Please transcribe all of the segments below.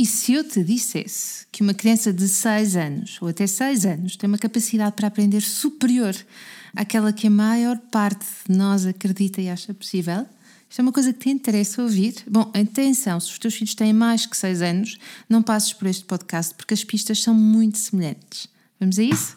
E se eu te dissesse que uma criança de 6 anos ou até 6 anos tem uma capacidade para aprender superior àquela que a maior parte de nós acredita e acha possível? Isto é uma coisa que te interessa ouvir? Bom, atenção, se os teus filhos têm mais que 6 anos, não passes por este podcast porque as pistas são muito semelhantes. Vamos a isso?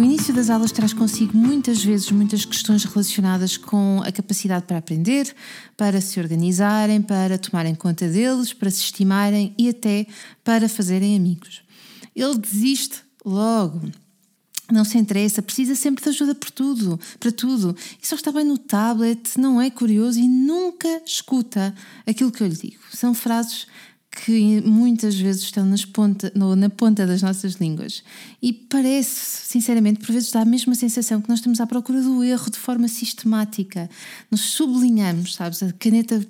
O início das aulas traz consigo muitas vezes muitas questões relacionadas com a capacidade para aprender, para se organizarem, para tomarem conta deles, para se estimarem e até para fazerem amigos. Ele desiste logo. Não se interessa, precisa sempre de ajuda por tudo, para tudo. E só está bem no tablet, não é curioso e nunca escuta aquilo que eu lhe digo. São frases que muitas vezes estão nas ponta, no, na ponta das nossas línguas. E parece, sinceramente, por vezes dá a mesma sensação que nós estamos à procura do erro de forma sistemática. Nós sublinhamos, sabes, a caneta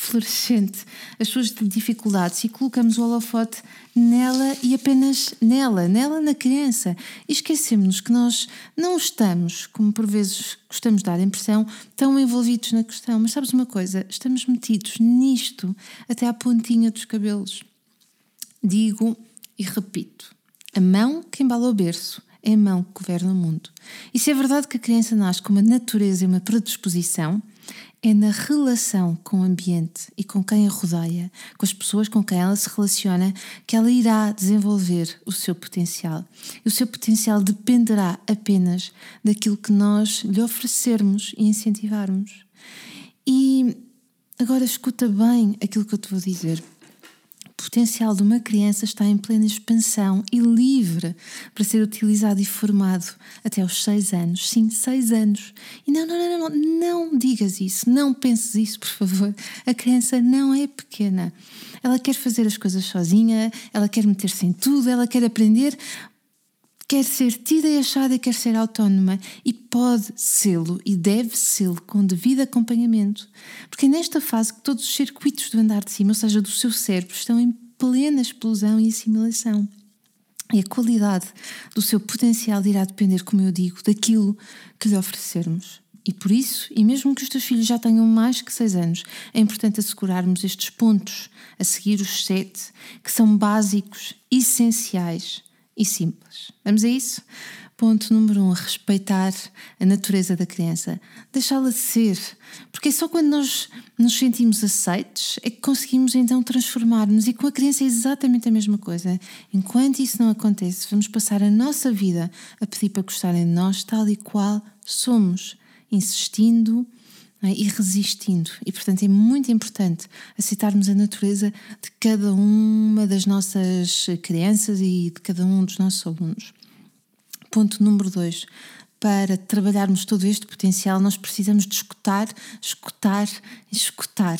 fluorescente, as suas dificuldades e colocamos o holofote nela e apenas nela, nela na criança. E esquecemos que nós não estamos, como por vezes gostamos de dar a impressão, tão envolvidos na questão. Mas sabes uma coisa? Estamos metidos nisto até à pontinha dos cabelos. Digo e repito: a mão que embala o berço é a mão que governa o mundo. E se é verdade que a criança nasce com uma natureza e uma predisposição, é na relação com o ambiente e com quem a rodeia, com as pessoas com quem ela se relaciona, que ela irá desenvolver o seu potencial. E o seu potencial dependerá apenas daquilo que nós lhe oferecermos e incentivarmos. E agora escuta bem aquilo que eu te vou dizer potencial de uma criança está em plena expansão e livre para ser utilizado e formado até aos seis anos. Sim, seis anos. E não, não, não, não, não digas isso, não penses isso, por favor. A criança não é pequena. Ela quer fazer as coisas sozinha, ela quer meter-se em tudo, ela quer aprender, quer ser tida e achada e quer ser autónoma e pode sê-lo e deve sê-lo com devido acompanhamento. Porque é nesta fase que todos os circuitos do andar de cima, ou seja, do seu cérebro, estão em plena explosão e assimilação. E a qualidade do seu potencial irá depender, como eu digo, daquilo que lhe oferecermos. E por isso, e mesmo que os teus filhos já tenham mais que seis anos, é importante assegurarmos estes pontos, a seguir os sete, que são básicos, essenciais e simples. Vamos a isso? Ponto número um: respeitar a natureza da criança, deixá-la ser, porque é só quando nós nos sentimos aceites é que conseguimos então transformar-nos. E com a criança é exatamente a mesma coisa. Enquanto isso não acontece, vamos passar a nossa vida a pedir para gostarem de nós tal e qual somos, insistindo é? e resistindo. E, portanto, é muito importante aceitarmos a natureza de cada uma das nossas crianças e de cada um dos nossos alunos. Ponto número dois. Para trabalharmos todo este potencial, nós precisamos de escutar, escutar, escutar.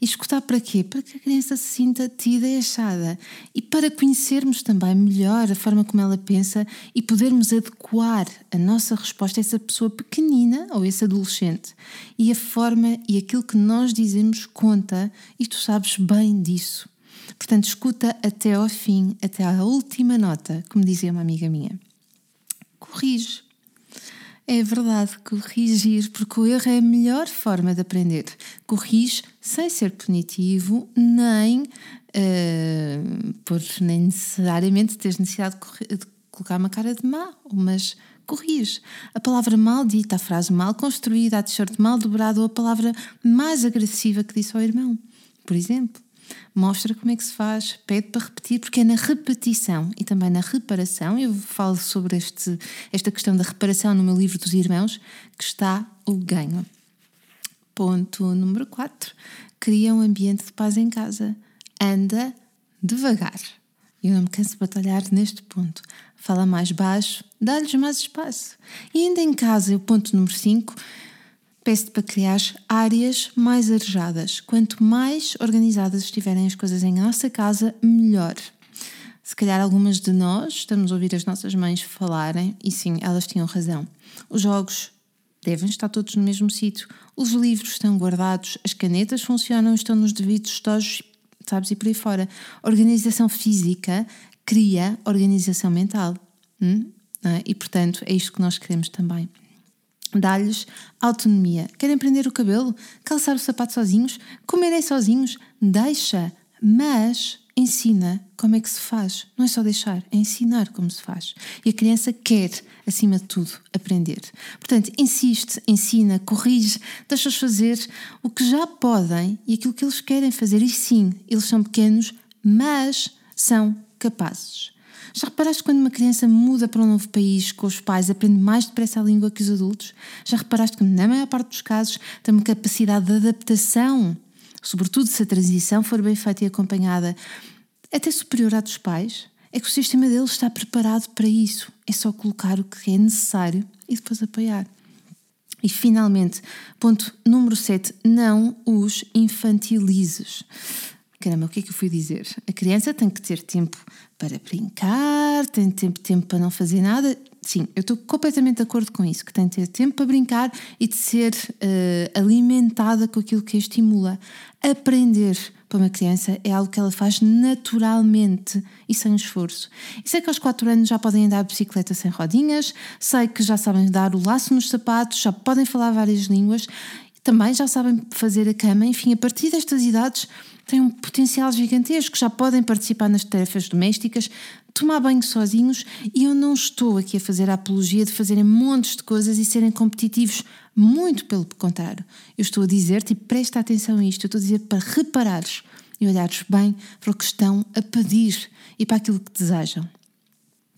E escutar para quê? Para que a criança se sinta tida e achada. E para conhecermos também melhor a forma como ela pensa e podermos adequar a nossa resposta a essa pessoa pequenina ou esse adolescente. E a forma e aquilo que nós dizemos conta, e tu sabes bem disso. Portanto, escuta até ao fim, até à última nota, como dizia uma amiga minha. Corrige é verdade, corrigir, porque o erro é a melhor forma de aprender. Corrige sem ser punitivo, nem uh, por nem necessariamente teres necessidade de, colocar uma cara de má, mas corrige. A palavra mal dita, a frase mal construída, a t-shirt mal dobrada ou a palavra mais agressiva que disse ao irmão, por exemplo mostra como é que se faz, pede para repetir, porque é na repetição e também na reparação. Eu falo sobre este, esta questão da reparação no meu livro dos irmãos, que está o ganho. Ponto número 4. Cria um ambiente de paz em casa. Anda devagar. Eu não me canso de batalhar neste ponto. Fala mais baixo, dá-lhes mais espaço. E ainda em casa, o ponto número 5 peço-te para criar áreas mais arejadas. Quanto mais organizadas estiverem as coisas em nossa casa, melhor. Se calhar algumas de nós estamos a ouvir as nossas mães falarem, e sim, elas tinham razão. Os jogos devem estar todos no mesmo sítio, os livros estão guardados, as canetas funcionam, estão nos devidos estojos, sabes, e por aí fora. Organização física cria organização mental. Hum? É? E portanto é isto que nós queremos também. Dá-lhes autonomia. Querem prender o cabelo? Calçar o sapato sozinhos? Comerem sozinhos? Deixa, mas ensina como é que se faz. Não é só deixar, é ensinar como se faz. E a criança quer, acima de tudo, aprender. Portanto, insiste, ensina, corrige, deixa-os fazer o que já podem e aquilo que eles querem fazer. E sim, eles são pequenos, mas são capazes. Já reparaste quando uma criança muda para um novo país com os pais, aprende mais depressa a língua que os adultos? Já reparaste que, na maior parte dos casos, tem uma capacidade de adaptação, sobretudo se a transição for bem feita e acompanhada, até superior à dos pais? É que o sistema deles está preparado para isso. É só colocar o que é necessário e depois apoiar. E finalmente, ponto número 7, não os infantilizes. Caramba, o que é que eu fui dizer? A criança tem que ter tempo para brincar, tem tempo, tempo para não fazer nada. Sim, eu estou completamente de acordo com isso, que tem que ter tempo para brincar e de ser uh, alimentada com aquilo que a estimula. Aprender para uma criança é algo que ela faz naturalmente e sem esforço. E sei que aos 4 anos já podem andar de bicicleta sem rodinhas, sei que já sabem dar o laço nos sapatos, já podem falar várias línguas, também já sabem fazer a cama, enfim, a partir destas idades têm um potencial gigantesco, já podem participar nas tarefas domésticas, tomar banho sozinhos e eu não estou aqui a fazer a apologia de fazerem montes de coisas e serem competitivos, muito pelo contrário. Eu estou a dizer-te e presta atenção a isto, eu estou a dizer para reparares e olhares bem para o que estão a pedir e para aquilo que desejam.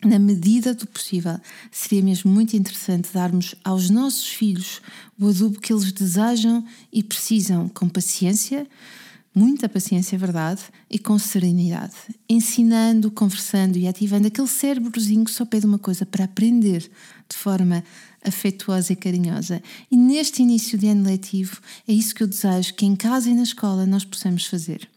Na medida do possível, seria mesmo muito interessante darmos aos nossos filhos o adubo que eles desejam e precisam, com paciência, muita paciência, é verdade, e com serenidade, ensinando, conversando e ativando aquele cérebrozinho que só pede uma coisa para aprender de forma afetuosa e carinhosa. E neste início de ano letivo, é isso que eu desejo que em casa e na escola nós possamos fazer.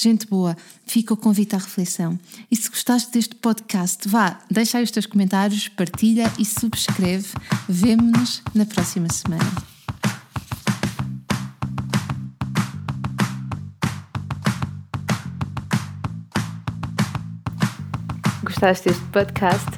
Gente boa, fica o convite à reflexão. E se gostaste deste podcast, vá, deixa aí os teus comentários, partilha e subscreve. Vemo-nos na próxima semana. gostaste deste podcast,